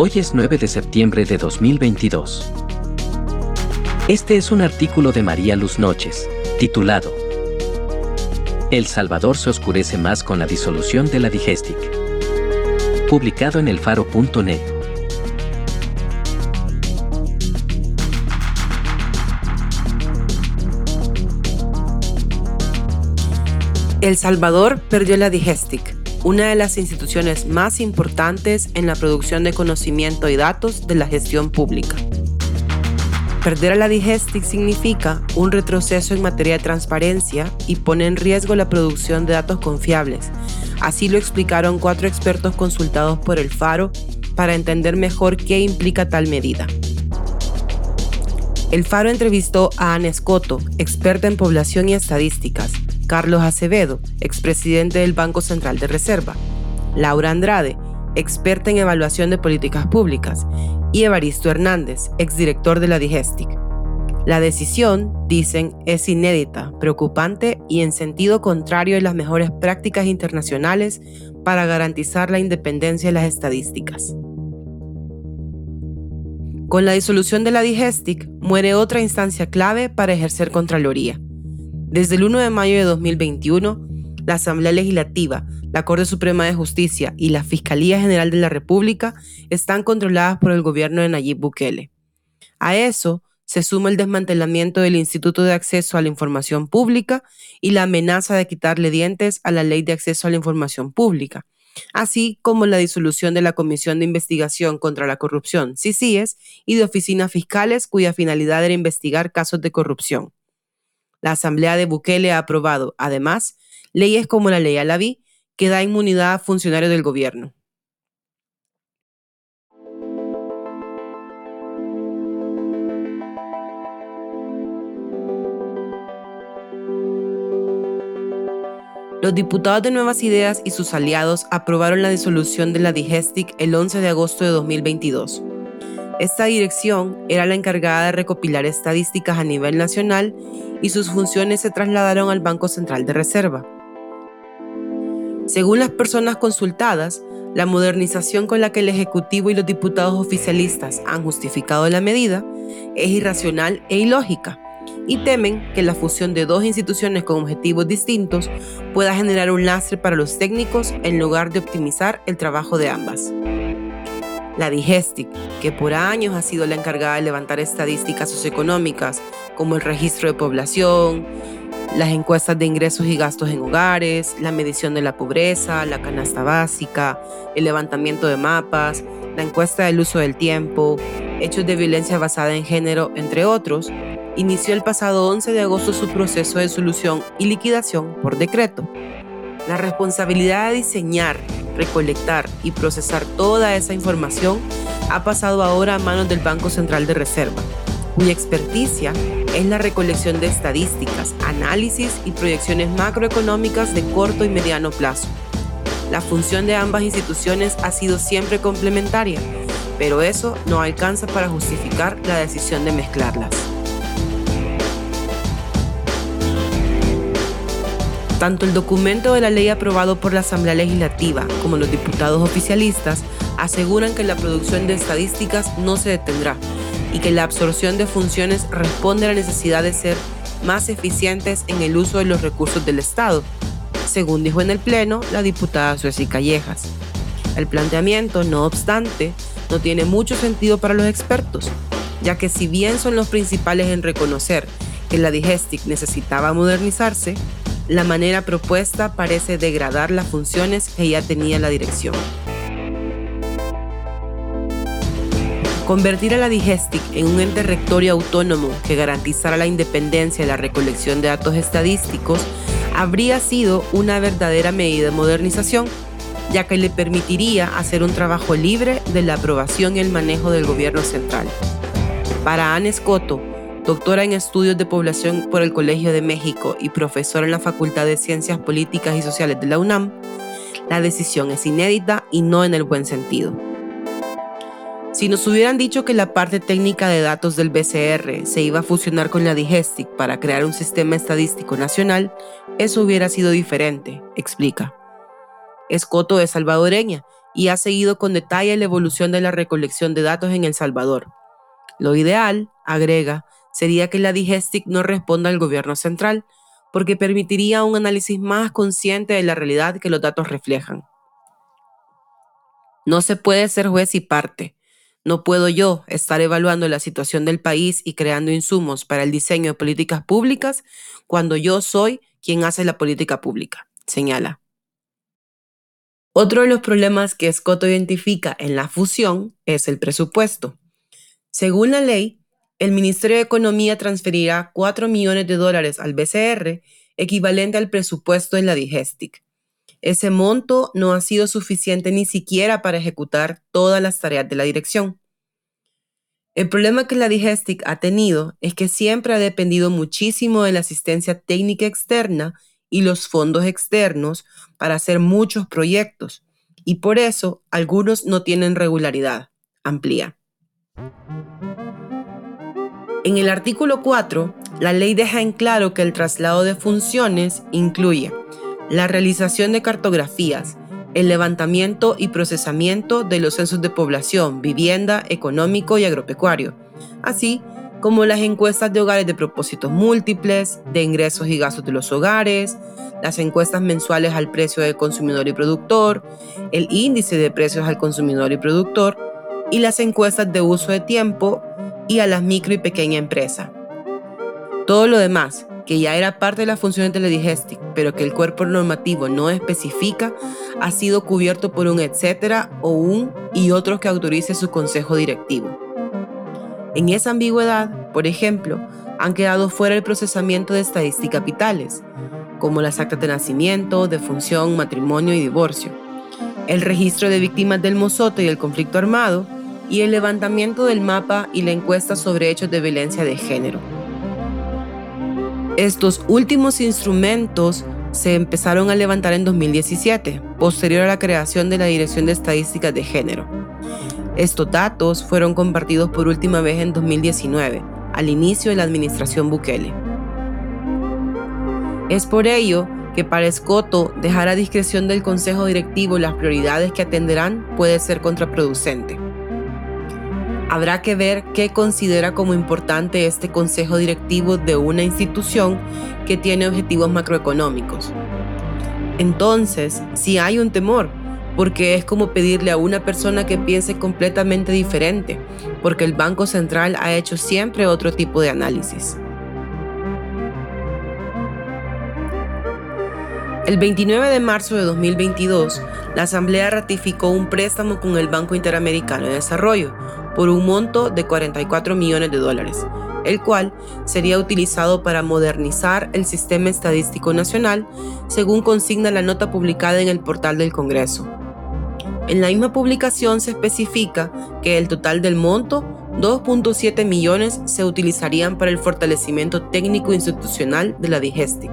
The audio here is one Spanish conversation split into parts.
Hoy es 9 de septiembre de 2022. Este es un artículo de María Luz Noches, titulado El Salvador se oscurece más con la disolución de la Digestic, publicado en elfaro.net. El Salvador perdió la Digestic una de las instituciones más importantes en la producción de conocimiento y datos de la gestión pública. Perder a la Digestic significa un retroceso en materia de transparencia y pone en riesgo la producción de datos confiables. Así lo explicaron cuatro expertos consultados por el Faro para entender mejor qué implica tal medida. El Faro entrevistó a Ana Escoto, experta en población y estadísticas, Carlos Acevedo, expresidente del Banco Central de Reserva, Laura Andrade, experta en evaluación de políticas públicas, y Evaristo Hernández, exdirector de la Digestic. La decisión, dicen, es inédita, preocupante y en sentido contrario de las mejores prácticas internacionales para garantizar la independencia de las estadísticas. Con la disolución de la Digestic, muere otra instancia clave para ejercer Contraloría, desde el 1 de mayo de 2021, la Asamblea Legislativa, la Corte Suprema de Justicia y la Fiscalía General de la República están controladas por el gobierno de Nayib Bukele. A eso se suma el desmantelamiento del Instituto de Acceso a la Información Pública y la amenaza de quitarle dientes a la Ley de Acceso a la Información Pública, así como la disolución de la Comisión de Investigación contra la Corrupción, CICIES, y de oficinas fiscales cuya finalidad era investigar casos de corrupción. La Asamblea de Bukele ha aprobado, además, leyes como la ley Alaví, que da inmunidad a funcionarios del gobierno. Los diputados de Nuevas Ideas y sus aliados aprobaron la disolución de la Digestic el 11 de agosto de 2022. Esta dirección era la encargada de recopilar estadísticas a nivel nacional y sus funciones se trasladaron al Banco Central de Reserva. Según las personas consultadas, la modernización con la que el Ejecutivo y los diputados oficialistas han justificado la medida es irracional e ilógica y temen que la fusión de dos instituciones con objetivos distintos pueda generar un lastre para los técnicos en lugar de optimizar el trabajo de ambas la Digestic, que por años ha sido la encargada de levantar estadísticas socioeconómicas como el registro de población, las encuestas de ingresos y gastos en hogares, la medición de la pobreza, la canasta básica, el levantamiento de mapas, la encuesta del uso del tiempo, hechos de violencia basada en género, entre otros, inició el pasado 11 de agosto su proceso de solución y liquidación por decreto. La responsabilidad de diseñar recolectar y procesar toda esa información ha pasado ahora a manos del Banco Central de Reserva, cuya experticia es la recolección de estadísticas, análisis y proyecciones macroeconómicas de corto y mediano plazo. La función de ambas instituciones ha sido siempre complementaria, pero eso no alcanza para justificar la decisión de mezclarlas. Tanto el documento de la ley aprobado por la Asamblea Legislativa como los diputados oficialistas aseguran que la producción de estadísticas no se detendrá y que la absorción de funciones responde a la necesidad de ser más eficientes en el uso de los recursos del Estado, según dijo en el Pleno la diputada Sueci Callejas. El planteamiento, no obstante, no tiene mucho sentido para los expertos, ya que si bien son los principales en reconocer que la Digestic necesitaba modernizarse, la manera propuesta parece degradar las funciones que ya tenía la dirección. Convertir a la Digestic en un ente rectorio autónomo que garantizara la independencia de la recolección de datos estadísticos habría sido una verdadera medida de modernización, ya que le permitiría hacer un trabajo libre de la aprobación y el manejo del gobierno central. Para Anne Escoto, doctora en estudios de población por el Colegio de México y profesora en la Facultad de Ciencias Políticas y Sociales de la UNAM, la decisión es inédita y no en el buen sentido. Si nos hubieran dicho que la parte técnica de datos del BCR se iba a fusionar con la Digestic para crear un sistema estadístico nacional, eso hubiera sido diferente, explica. Escoto es salvadoreña y ha seguido con detalle la evolución de la recolección de datos en El Salvador. Lo ideal, agrega, sería que la Digestic no responda al gobierno central, porque permitiría un análisis más consciente de la realidad que los datos reflejan. No se puede ser juez y parte. No puedo yo estar evaluando la situación del país y creando insumos para el diseño de políticas públicas cuando yo soy quien hace la política pública, señala. Otro de los problemas que Scott identifica en la fusión es el presupuesto. Según la ley, el Ministerio de Economía transferirá 4 millones de dólares al BCR, equivalente al presupuesto en la Digestic. Ese monto no ha sido suficiente ni siquiera para ejecutar todas las tareas de la dirección. El problema que la Digestic ha tenido es que siempre ha dependido muchísimo de la asistencia técnica externa y los fondos externos para hacer muchos proyectos, y por eso algunos no tienen regularidad. Amplía. En el artículo 4, la ley deja en claro que el traslado de funciones incluye la realización de cartografías, el levantamiento y procesamiento de los censos de población, vivienda, económico y agropecuario, así como las encuestas de hogares de propósitos múltiples, de ingresos y gastos de los hogares, las encuestas mensuales al precio del consumidor y productor, el índice de precios al consumidor y productor y las encuestas de uso de tiempo y a las micro y pequeña empresa. Todo lo demás, que ya era parte de las funciones de la pero que el cuerpo normativo no especifica, ha sido cubierto por un etcétera o un y otros que autorice su consejo directivo. En esa ambigüedad, por ejemplo, han quedado fuera el procesamiento de estadísticas capitales, como las actas de nacimiento, defunción, matrimonio y divorcio, el registro de víctimas del mozote y el conflicto armado, y el levantamiento del mapa y la encuesta sobre hechos de violencia de género. Estos últimos instrumentos se empezaron a levantar en 2017, posterior a la creación de la Dirección de Estadísticas de Género. Estos datos fueron compartidos por última vez en 2019, al inicio de la administración Bukele. Es por ello que para Escoto dejar a discreción del Consejo Directivo las prioridades que atenderán puede ser contraproducente. Habrá que ver qué considera como importante este Consejo Directivo de una institución que tiene objetivos macroeconómicos. Entonces, si hay un temor, porque es como pedirle a una persona que piense completamente diferente, porque el Banco Central ha hecho siempre otro tipo de análisis. El 29 de marzo de 2022, la Asamblea ratificó un préstamo con el Banco Interamericano de Desarrollo por un monto de 44 millones de dólares, el cual sería utilizado para modernizar el sistema estadístico nacional, según consigna la nota publicada en el portal del Congreso. En la misma publicación se especifica que el total del monto, 2.7 millones, se utilizarían para el fortalecimiento técnico institucional de la Digestic.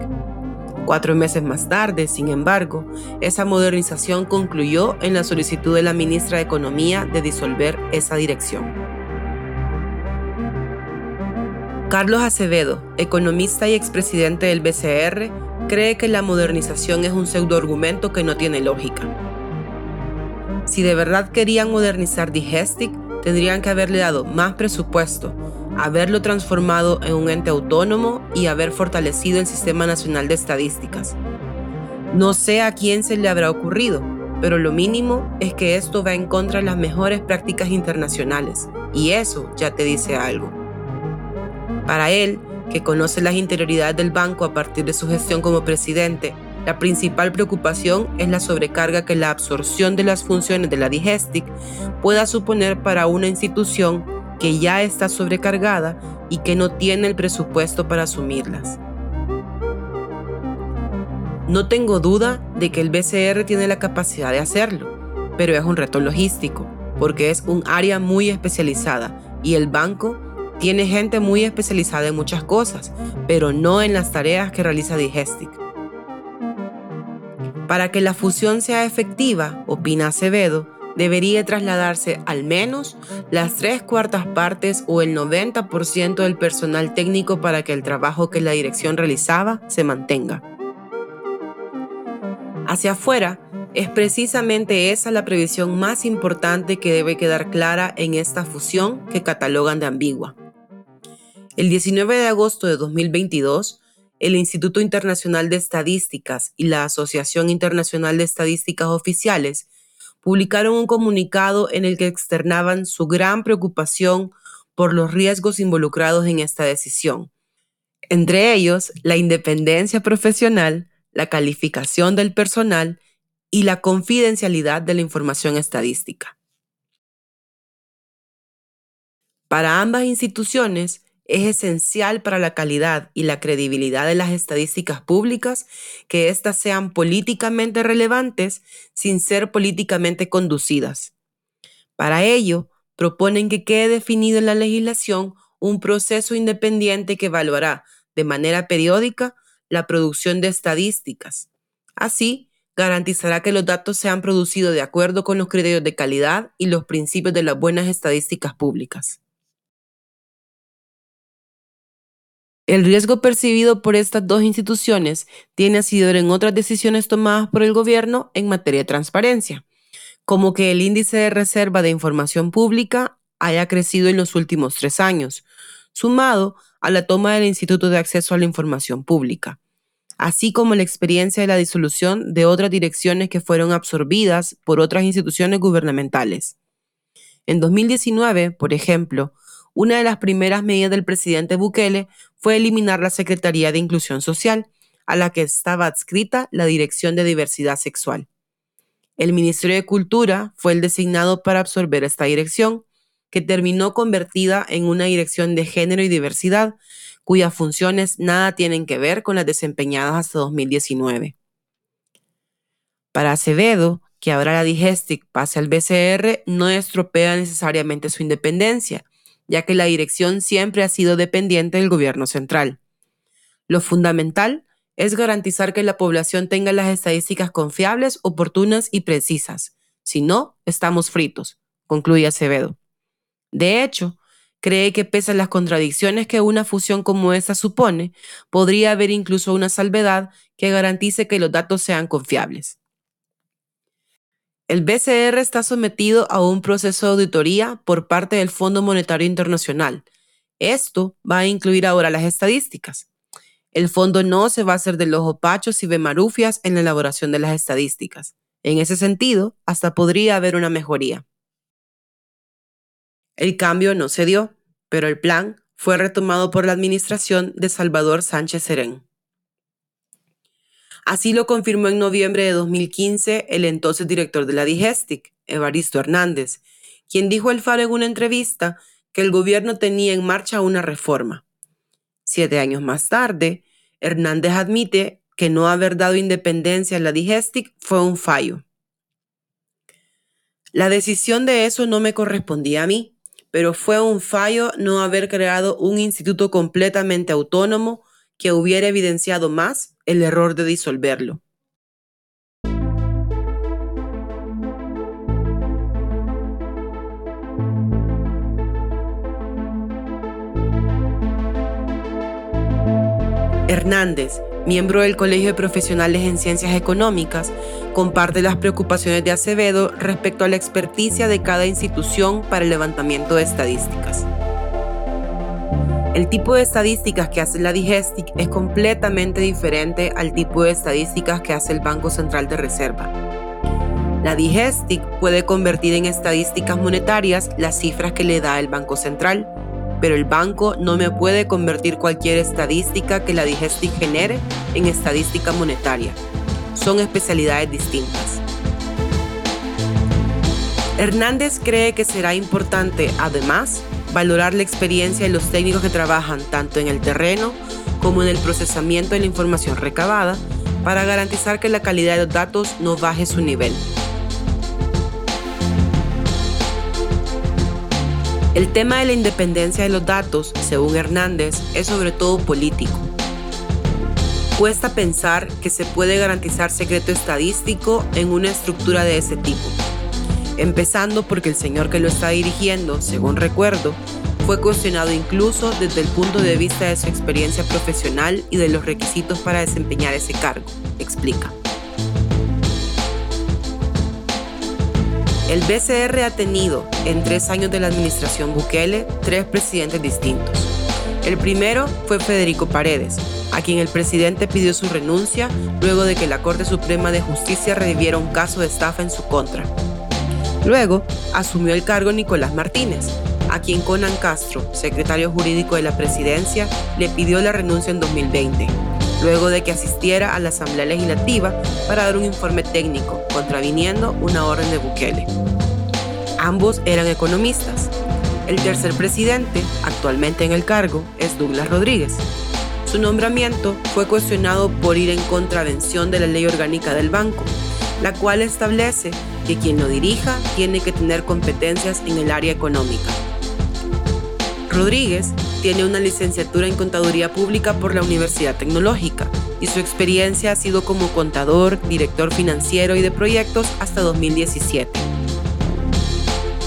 Cuatro meses más tarde, sin embargo, esa modernización concluyó en la solicitud de la ministra de Economía de disolver esa dirección. Carlos Acevedo, economista y expresidente del BCR, cree que la modernización es un pseudoargumento que no tiene lógica. Si de verdad querían modernizar Digestic, tendrían que haberle dado más presupuesto, haberlo transformado en un ente autónomo y haber fortalecido el Sistema Nacional de Estadísticas. No sé a quién se le habrá ocurrido, pero lo mínimo es que esto va en contra de las mejores prácticas internacionales, y eso ya te dice algo. Para él, que conoce las interioridades del banco a partir de su gestión como presidente, la principal preocupación es la sobrecarga que la absorción de las funciones de la Digestic pueda suponer para una institución que ya está sobrecargada y que no tiene el presupuesto para asumirlas. No tengo duda de que el BCR tiene la capacidad de hacerlo, pero es un reto logístico, porque es un área muy especializada y el banco tiene gente muy especializada en muchas cosas, pero no en las tareas que realiza Digestic. Para que la fusión sea efectiva, opina Acevedo, debería trasladarse al menos las tres cuartas partes o el 90% del personal técnico para que el trabajo que la dirección realizaba se mantenga. Hacia afuera, es precisamente esa la previsión más importante que debe quedar clara en esta fusión que catalogan de ambigua. El 19 de agosto de 2022, el Instituto Internacional de Estadísticas y la Asociación Internacional de Estadísticas Oficiales publicaron un comunicado en el que externaban su gran preocupación por los riesgos involucrados en esta decisión, entre ellos la independencia profesional, la calificación del personal y la confidencialidad de la información estadística. Para ambas instituciones es esencial para la calidad y la credibilidad de las estadísticas públicas que éstas sean políticamente relevantes sin ser políticamente conducidas. Para ello, proponen que quede definido en la legislación un proceso independiente que evaluará de manera periódica la producción de estadísticas. Así, garantizará que los datos sean producidos de acuerdo con los criterios de calidad y los principios de las buenas estadísticas públicas. El riesgo percibido por estas dos instituciones tiene asidero en otras decisiones tomadas por el gobierno en materia de transparencia, como que el índice de reserva de información pública haya crecido en los últimos tres años, sumado a la toma del Instituto de Acceso a la Información Pública, así como la experiencia de la disolución de otras direcciones que fueron absorbidas por otras instituciones gubernamentales. En 2019, por ejemplo, una de las primeras medidas del presidente Bukele fue eliminar la Secretaría de Inclusión Social, a la que estaba adscrita la Dirección de Diversidad Sexual. El Ministerio de Cultura fue el designado para absorber esta dirección, que terminó convertida en una dirección de género y diversidad, cuyas funciones nada tienen que ver con las desempeñadas hasta 2019. Para Acevedo, que ahora la Digestic pase al BCR, no estropea necesariamente su independencia, ya que la dirección siempre ha sido dependiente del gobierno central. Lo fundamental es garantizar que la población tenga las estadísticas confiables, oportunas y precisas. Si no, estamos fritos, concluye Acevedo. De hecho, cree que pese a las contradicciones que una fusión como esta supone, podría haber incluso una salvedad que garantice que los datos sean confiables. El BCR está sometido a un proceso de auditoría por parte del Fondo Monetario Internacional. Esto va a incluir ahora las estadísticas. El fondo no se va a hacer de los opachos y bemarufias en la elaboración de las estadísticas. En ese sentido, hasta podría haber una mejoría. El cambio no se dio, pero el plan fue retomado por la administración de Salvador Sánchez Serén. Así lo confirmó en noviembre de 2015 el entonces director de la Digestic, Evaristo Hernández, quien dijo al FARO en una entrevista que el gobierno tenía en marcha una reforma. Siete años más tarde, Hernández admite que no haber dado independencia a la Digestic fue un fallo. La decisión de eso no me correspondía a mí, pero fue un fallo no haber creado un instituto completamente autónomo que hubiera evidenciado más el error de disolverlo. Hernández, miembro del Colegio de Profesionales en Ciencias Económicas, comparte las preocupaciones de Acevedo respecto a la experticia de cada institución para el levantamiento de estadísticas. El tipo de estadísticas que hace la Digestic es completamente diferente al tipo de estadísticas que hace el Banco Central de Reserva. La Digestic puede convertir en estadísticas monetarias las cifras que le da el Banco Central, pero el banco no me puede convertir cualquier estadística que la Digestic genere en estadística monetaria. Son especialidades distintas. Hernández cree que será importante, además, valorar la experiencia de los técnicos que trabajan tanto en el terreno como en el procesamiento de la información recabada para garantizar que la calidad de los datos no baje su nivel. El tema de la independencia de los datos, según Hernández, es sobre todo político. Cuesta pensar que se puede garantizar secreto estadístico en una estructura de ese tipo, empezando porque el señor que lo está dirigiendo, según recuerdo, fue cuestionado incluso desde el punto de vista de su experiencia profesional y de los requisitos para desempeñar ese cargo, explica. El BCR ha tenido, en tres años de la administración Bukele, tres presidentes distintos. El primero fue Federico Paredes, a quien el presidente pidió su renuncia luego de que la Corte Suprema de Justicia reviviera un caso de estafa en su contra. Luego asumió el cargo Nicolás Martínez, a quien Conan Castro, secretario jurídico de la presidencia, le pidió la renuncia en 2020, luego de que asistiera a la Asamblea Legislativa para dar un informe técnico contraviniendo una orden de Bukele. Ambos eran economistas. El tercer presidente, actualmente en el cargo, es Douglas Rodríguez. Su nombramiento fue cuestionado por ir en contravención de la ley orgánica del banco, la cual establece que quien lo dirija tiene que tener competencias en el área económica. Rodríguez tiene una licenciatura en Contaduría Pública por la Universidad Tecnológica y su experiencia ha sido como contador, director financiero y de proyectos hasta 2017.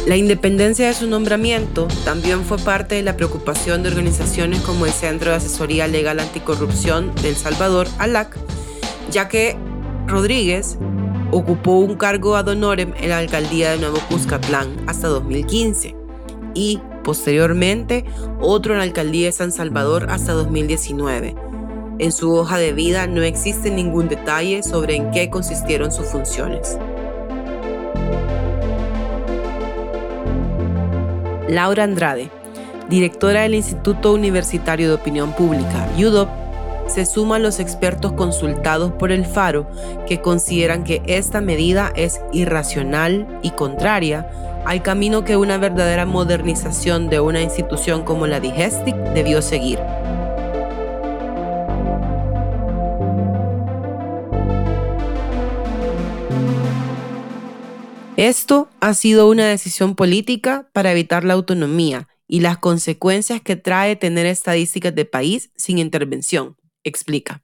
La independencia de su nombramiento también fue parte de la preocupación de organizaciones como el Centro de Asesoría Legal Anticorrupción de El Salvador, ALAC, ya que Rodríguez ocupó un cargo ad honorem en la alcaldía de Nuevo Cuscatlán hasta 2015 y posteriormente otro en la alcaldía de San Salvador hasta 2019. En su hoja de vida no existe ningún detalle sobre en qué consistieron sus funciones. Laura Andrade, directora del Instituto Universitario de Opinión Pública, UDOP, se suma a los expertos consultados por el Faro que consideran que esta medida es irracional y contraria al camino que una verdadera modernización de una institución como la Digestic debió seguir. Esto ha sido una decisión política para evitar la autonomía y las consecuencias que trae tener estadísticas de país sin intervención, explica.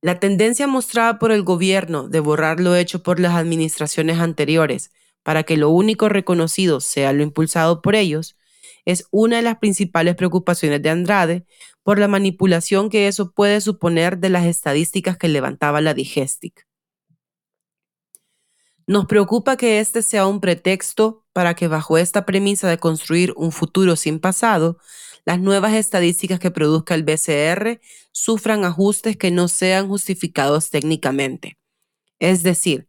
La tendencia mostrada por el gobierno de borrar lo hecho por las administraciones anteriores para que lo único reconocido sea lo impulsado por ellos es una de las principales preocupaciones de Andrade por la manipulación que eso puede suponer de las estadísticas que levantaba la Digestic. Nos preocupa que este sea un pretexto para que bajo esta premisa de construir un futuro sin pasado, las nuevas estadísticas que produzca el BCR sufran ajustes que no sean justificados técnicamente. Es decir,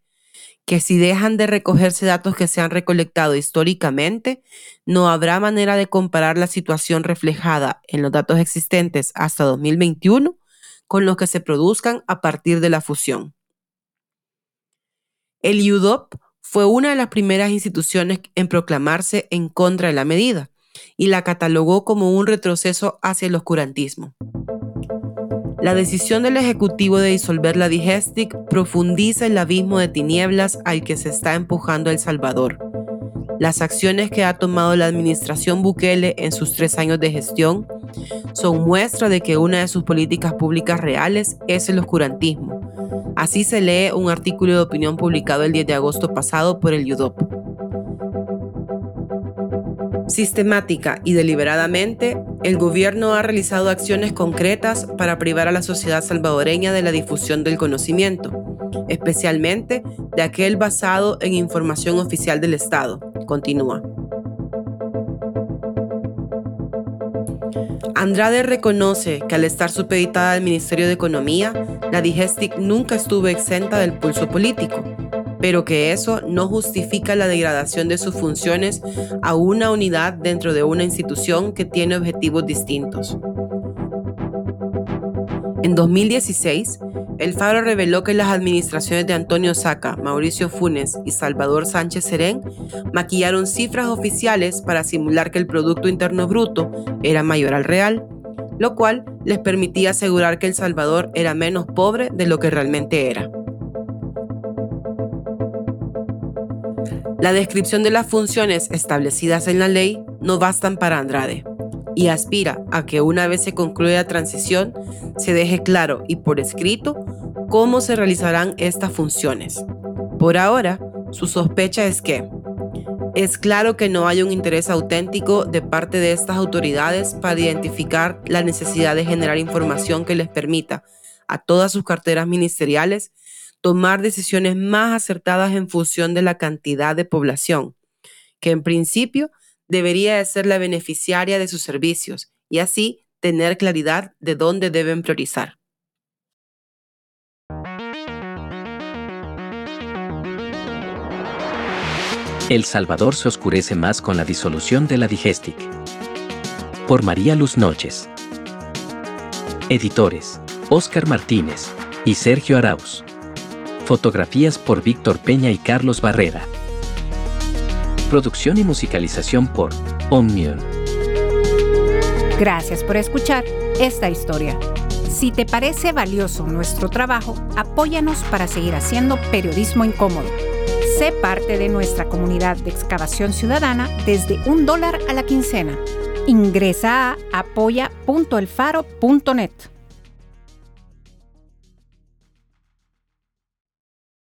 que si dejan de recogerse datos que se han recolectado históricamente, no habrá manera de comparar la situación reflejada en los datos existentes hasta 2021 con los que se produzcan a partir de la fusión. El UDOP fue una de las primeras instituciones en proclamarse en contra de la medida y la catalogó como un retroceso hacia el oscurantismo. La decisión del Ejecutivo de disolver la Digestic profundiza el abismo de tinieblas al que se está empujando El Salvador. Las acciones que ha tomado la administración Bukele en sus tres años de gestión son muestra de que una de sus políticas públicas reales es el oscurantismo, Así se lee un artículo de opinión publicado el 10 de agosto pasado por el UDOP. Sistemática y deliberadamente, el gobierno ha realizado acciones concretas para privar a la sociedad salvadoreña de la difusión del conocimiento, especialmente de aquel basado en información oficial del Estado. Continúa. Andrade reconoce que al estar supeditada al Ministerio de Economía, la Digestic nunca estuvo exenta del pulso político, pero que eso no justifica la degradación de sus funciones a una unidad dentro de una institución que tiene objetivos distintos. En 2016, el Faro reveló que las administraciones de Antonio Saca, Mauricio Funes y Salvador Sánchez Serén maquillaron cifras oficiales para simular que el Producto Interno Bruto era mayor al real, lo cual les permitía asegurar que El Salvador era menos pobre de lo que realmente era. La descripción de las funciones establecidas en la ley no bastan para Andrade y aspira a que una vez se concluya la transición se deje claro y por escrito cómo se realizarán estas funciones. Por ahora, su sospecha es que es claro que no hay un interés auténtico de parte de estas autoridades para identificar la necesidad de generar información que les permita a todas sus carteras ministeriales tomar decisiones más acertadas en función de la cantidad de población, que en principio debería de ser la beneficiaria de sus servicios y así tener claridad de dónde deben priorizar. El Salvador se oscurece más con la disolución de la Digestic. Por María Luz Noches. Editores: Óscar Martínez y Sergio Arauz. Fotografías por Víctor Peña y Carlos Barrera. Producción y musicalización por Omnium. Gracias por escuchar esta historia. Si te parece valioso nuestro trabajo, apóyanos para seguir haciendo periodismo incómodo. Sé parte de nuestra comunidad de excavación ciudadana desde un dólar a la quincena. Ingresa a apoya.elfaro.net.